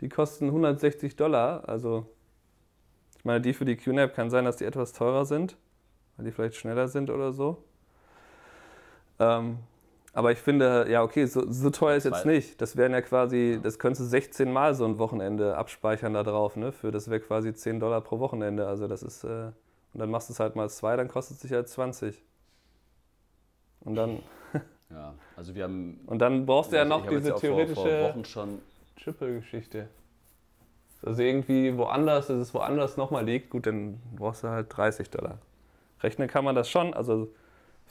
die kosten 160 Dollar, also ich meine, die für die QNAP kann sein, dass die etwas teurer sind, weil die vielleicht schneller sind oder so. Ähm, aber ich finde, ja, okay, so, so teuer ist jetzt nicht. Das wären ja quasi, das könntest du 16 Mal so ein Wochenende abspeichern da drauf, ne? Für das wäre quasi 10 Dollar pro Wochenende. Also das ist, äh, und dann machst du es halt mal zwei, dann kostet es sich halt 20. Und dann. ja, also wir haben. Und dann brauchst du ja noch diese theoretische Triple-Geschichte. Also irgendwie woanders, dass es woanders nochmal liegt, gut, dann brauchst du halt 30 Dollar. Rechnen kann man das schon. Also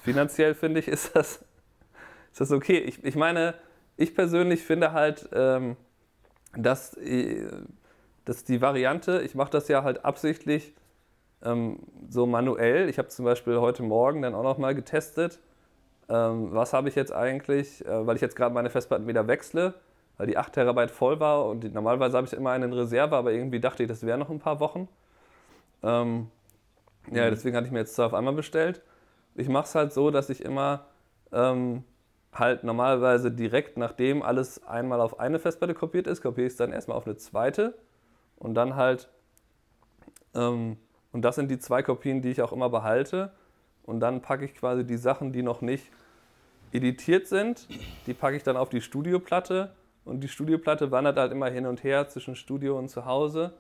finanziell finde ich, ist das, ist das okay. Ich, ich meine, ich persönlich finde halt, ähm, dass, äh, dass die Variante, ich mache das ja halt absichtlich ähm, so manuell. Ich habe zum Beispiel heute Morgen dann auch noch mal getestet, ähm, was habe ich jetzt eigentlich, äh, weil ich jetzt gerade meine Festplatten wieder wechsle, weil die 8 Terabyte voll war und die, normalerweise habe ich immer einen in Reserve, aber irgendwie dachte ich, das wäre noch ein paar Wochen. Ähm, mhm. Ja, deswegen hatte ich mir jetzt zwei auf einmal bestellt. Ich mache es halt so, dass ich immer ähm, halt normalerweise direkt nachdem alles einmal auf eine Festplatte kopiert ist, kopiere ich es dann erstmal auf eine zweite und dann halt ähm, und das sind die zwei Kopien, die ich auch immer behalte. Und dann packe ich quasi die Sachen, die noch nicht editiert sind, die packe ich dann auf die Studioplatte. Und die Studioplatte wandert halt immer hin und her zwischen Studio und zu Hause.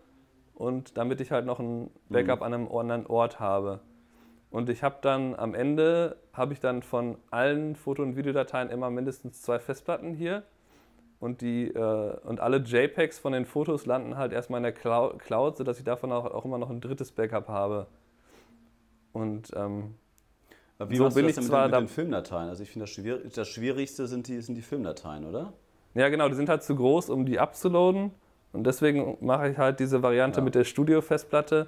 Und damit ich halt noch ein Backup mhm. an einem anderen Ort habe. Und ich habe dann am Ende, habe ich dann von allen Foto- und Videodateien immer mindestens zwei Festplatten hier und, die, äh, und alle JPEGs von den Fotos landen halt erstmal in der Cloud, sodass ich davon auch, auch immer noch ein drittes Backup habe. Und ähm, wie so bin ich zwar mit, den, mit den Filmdateien? Also ich finde, das, Schwier das Schwierigste sind die, sind die Filmdateien, oder? Ja, genau, die sind halt zu groß, um die abzuladen. Und deswegen mache ich halt diese Variante ja. mit der Studio-Festplatte.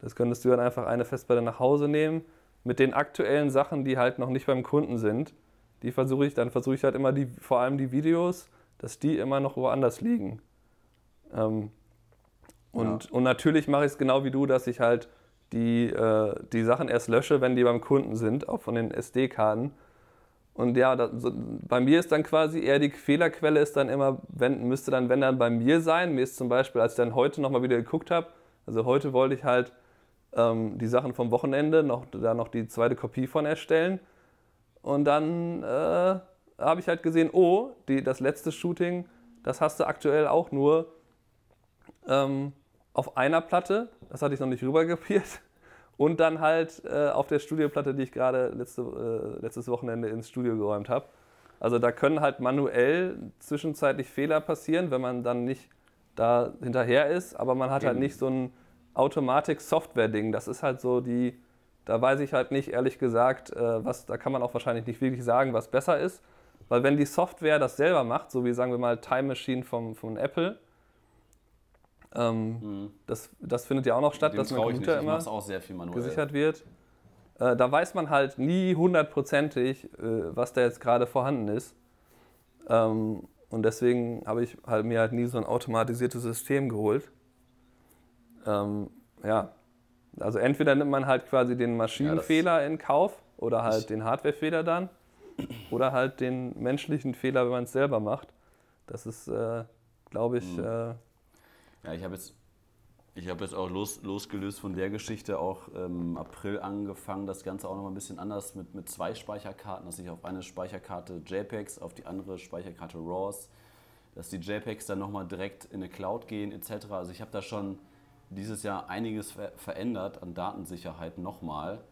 Das könntest du dann einfach eine Festplatte nach Hause nehmen. Mit den aktuellen Sachen, die halt noch nicht beim Kunden sind. Die versuche ich, dann versuche ich halt immer die, vor allem die Videos dass die immer noch woanders liegen. Ähm, und, ja. und natürlich mache ich es genau wie du, dass ich halt die, äh, die Sachen erst lösche, wenn die beim Kunden sind, auch von den SD-Karten. Und ja, das, bei mir ist dann quasi eher die Fehlerquelle ist dann immer, wenn, müsste dann, wenn dann bei mir sein. Mir ist zum Beispiel, als ich dann heute nochmal wieder geguckt habe, also heute wollte ich halt ähm, die Sachen vom Wochenende noch, da noch die zweite Kopie von erstellen. Und dann äh, habe ich halt gesehen, oh, die, das letzte Shooting, das hast du aktuell auch nur ähm, auf einer Platte, das hatte ich noch nicht rübergepiert. Und dann halt äh, auf der Studioplatte, die ich gerade letzte, äh, letztes Wochenende ins Studio geräumt habe. Also da können halt manuell zwischenzeitlich Fehler passieren, wenn man dann nicht da hinterher ist, aber man hat halt nicht so ein Automatik-Software-Ding. Das ist halt so die, da weiß ich halt nicht, ehrlich gesagt, äh, was, da kann man auch wahrscheinlich nicht wirklich sagen, was besser ist. Weil wenn die Software das selber macht, so wie sagen wir mal Time Machine vom, von Apple, ähm, mhm. das, das findet ja auch noch statt, Dem dass ein trau ich Computer immer mach's auch sehr viel manuell. gesichert wird. Äh, da weiß man halt nie hundertprozentig, äh, was da jetzt gerade vorhanden ist. Ähm, und deswegen habe ich halt mir halt nie so ein automatisiertes System geholt. Ähm, ja, also entweder nimmt man halt quasi den Maschinenfehler in Kauf oder halt den Hardwarefehler dann oder halt den menschlichen Fehler, wenn man es selber macht. Das ist, äh, glaube ich, Mhm. Ja, ich habe jetzt, habe jetzt auch los, losgelöst von der Geschichte auch im April angefangen, das Ganze auch noch mal ein bisschen anders mit, mit zwei Speicherkarten, dass ich auf eine Speicherkarte JPEGs, auf die andere Speicherkarte RAWs, dass die JPEGs dann nochmal direkt in eine Cloud gehen etc. Also ich habe da schon dieses Jahr einiges ver verändert an Datensicherheit nochmal,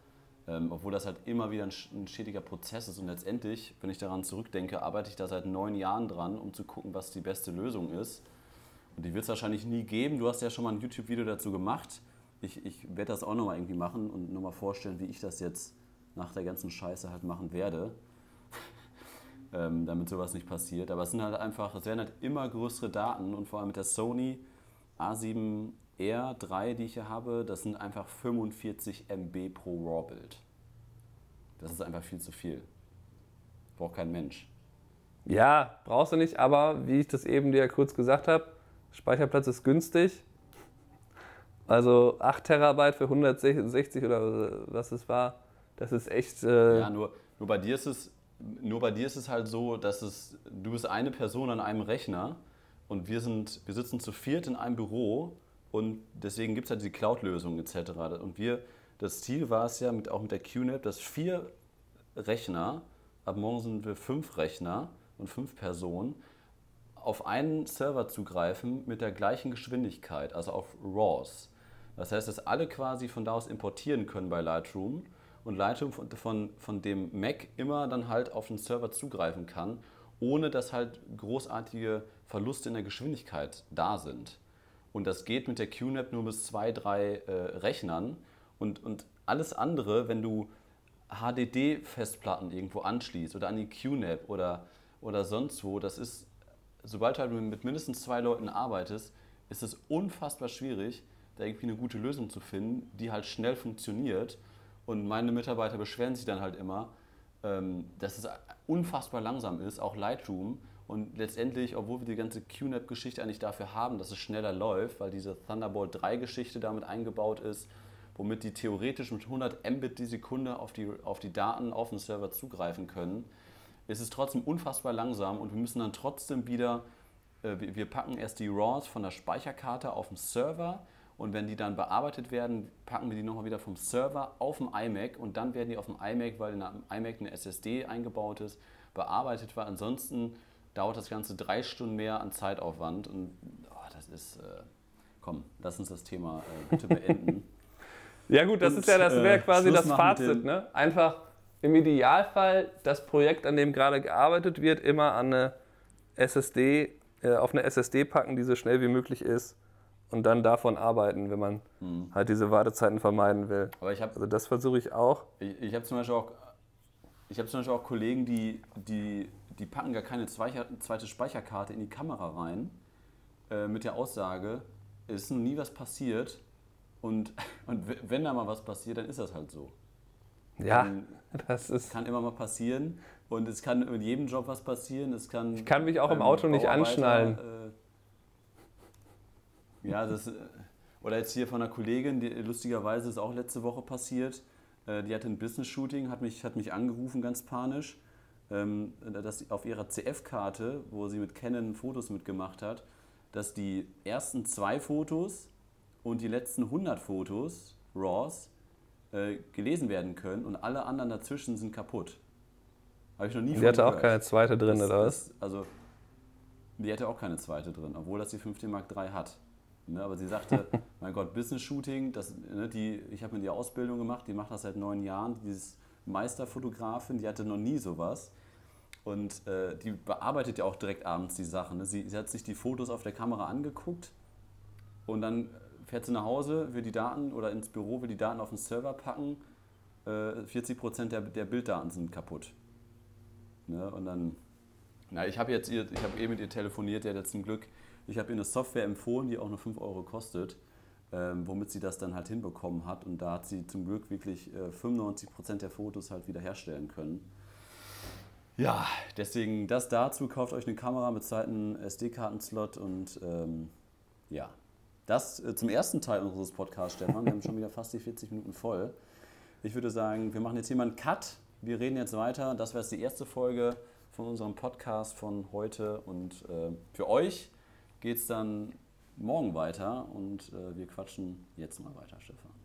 ähm, obwohl das halt immer wieder ein, ein stetiger Prozess ist und letztendlich, wenn ich daran zurückdenke, arbeite ich da seit neun Jahren dran, um zu gucken, was die beste Lösung ist. Und die wird es wahrscheinlich nie geben. Du hast ja schon mal ein YouTube-Video dazu gemacht. Ich, ich werde das auch nochmal irgendwie machen und nochmal vorstellen, wie ich das jetzt nach der ganzen Scheiße halt machen werde. ähm, damit sowas nicht passiert. Aber es sind halt einfach, es werden halt immer größere Daten und vor allem mit der Sony A7R3, die ich hier habe, das sind einfach 45 MB pro RAW-Bild. Das ist einfach viel zu viel. Braucht kein Mensch. Ja, brauchst du nicht, aber wie ich das eben dir kurz gesagt habe, Speicherplatz ist günstig. Also 8 Terabyte für 160 oder was es war, das ist echt. Äh, Ja, nur, nur, bei dir ist es, nur bei dir ist es halt so, dass es, du bist eine Person an einem Rechner und wir, sind, wir sitzen zu viert in einem Büro und deswegen gibt es halt die Cloud-Lösung etc. Und wir, das Ziel war es ja mit, auch mit der QNAP, dass vier Rechner, ab morgen sind wir fünf Rechner und fünf Personen, auf einen Server zugreifen mit der gleichen Geschwindigkeit, also auf RAWs. Das heißt, dass alle quasi von da aus importieren können bei Lightroom und Lightroom von, von, von dem Mac immer dann halt auf den Server zugreifen kann, ohne dass halt großartige Verluste in der Geschwindigkeit da sind. Und das geht mit der QNAP nur bis zwei, drei äh, Rechnern. Und, und alles andere, wenn du HDD-Festplatten irgendwo anschließt oder an die QNAP oder, oder sonst wo, das ist, sobald du halt mit mindestens zwei Leuten arbeitest, ist es unfassbar schwierig, da irgendwie eine gute Lösung zu finden, die halt schnell funktioniert. Und meine Mitarbeiter beschweren sich dann halt immer, ähm, dass es unfassbar langsam ist, auch Lightroom. Und letztendlich, obwohl wir die ganze QNAP-Geschichte eigentlich dafür haben, dass es schneller läuft, weil diese Thunderbolt 3-Geschichte damit eingebaut ist, womit die theoretisch mit 100 Mbit die Sekunde auf die, auf die Daten auf den Server zugreifen können, ist es trotzdem unfassbar langsam und wir müssen dann trotzdem wieder, äh, wir packen erst die RAWs von der Speicherkarte auf den Server und wenn die dann bearbeitet werden, packen wir die nochmal wieder vom Server auf den iMac und dann werden die auf dem iMac, weil in einem iMac eine SSD eingebaut ist, bearbeitet, weil ansonsten dauert das Ganze drei Stunden mehr an Zeitaufwand und oh, das ist, äh, komm, lass uns das Thema äh, bitte beenden. Ja gut, das Und, ist ja das wäre äh, quasi Schluss das Fazit, ne? Einfach im Idealfall das Projekt, an dem gerade gearbeitet wird, immer an eine SSD, äh, auf eine SSD packen, die so schnell wie möglich ist und dann davon arbeiten, wenn man Hm. halt diese Wartezeiten vermeiden will. Aber ich habe Also das versuche ich auch. Ich, ich habe zum Beispiel auch, ich habe zum Beispiel auch Kollegen, die, die, die packen gar keine zweite Speicherkarte in die Kamera rein äh, mit der Aussage, es ist noch nie was passiert und, und wenn da mal was passiert, dann ist das halt so. Ja, das ist. Kann immer mal passieren und es kann mit jedem Job was passieren. Es kann ich kann mich auch im Auto nicht anschnallen. Äh, ja, das, äh, oder jetzt hier von einer Kollegin, die lustigerweise ist auch letzte Woche passiert. Äh, die hatte ein Business-Shooting, hat mich, hat mich angerufen, ganz panisch, ähm, dass auf ihrer CF-Karte, wo sie mit Canon Fotos mitgemacht hat, dass die ersten zwei Fotos und die letzten 100 Fotos, RAWs, äh, gelesen werden können und alle anderen dazwischen sind kaputt. Habe ich noch nie Die hatte auch keine zweite drin, Das- oder was? Also, die hätte auch keine zweite drin, obwohl das die 5D Mark III hat. Ne, aber sie sagte, mein Gott, Business-Shooting, das, ne, die, ich habe mir die Ausbildung gemacht, die macht das seit neun Jahren, dieses Meisterfotografin, die hatte noch nie sowas. Und äh, die bearbeitet ja auch direkt abends die Sachen. Ne? Sie, sie hat sich die Fotos auf der Kamera angeguckt und dann fährt sie nach Hause, will die Daten oder ins Büro, will die Daten auf den Server packen. Äh, 40% der, der Bilddaten sind kaputt. Ne? Und dann, na, ich habe jetzt ihr, ich habe eben mit ihr telefoniert, die hat jetzt zum Glück, ich habe ihr eine Software empfohlen, die auch nur 5 Euro kostet, ähm, womit sie das dann halt hinbekommen hat. Und da hat sie zum Glück wirklich äh, 95% der Fotos halt wiederherstellen können. Ja, deswegen das dazu, kauft euch eine Kamera mit zweiten SD-Kartenslot und ähm, ja, das äh, zum ersten Teil unseres Podcasts, Stefan. Wir haben schon wieder fast die 40 Minuten voll. Ich würde sagen, wir machen jetzt hier mal einen Cut. Wir reden jetzt weiter. Das wäre jetzt die erste Folge von unserem Podcast von heute. Und äh, für euch geht es dann morgen weiter und äh, wir quatschen jetzt mal weiter, Stefan.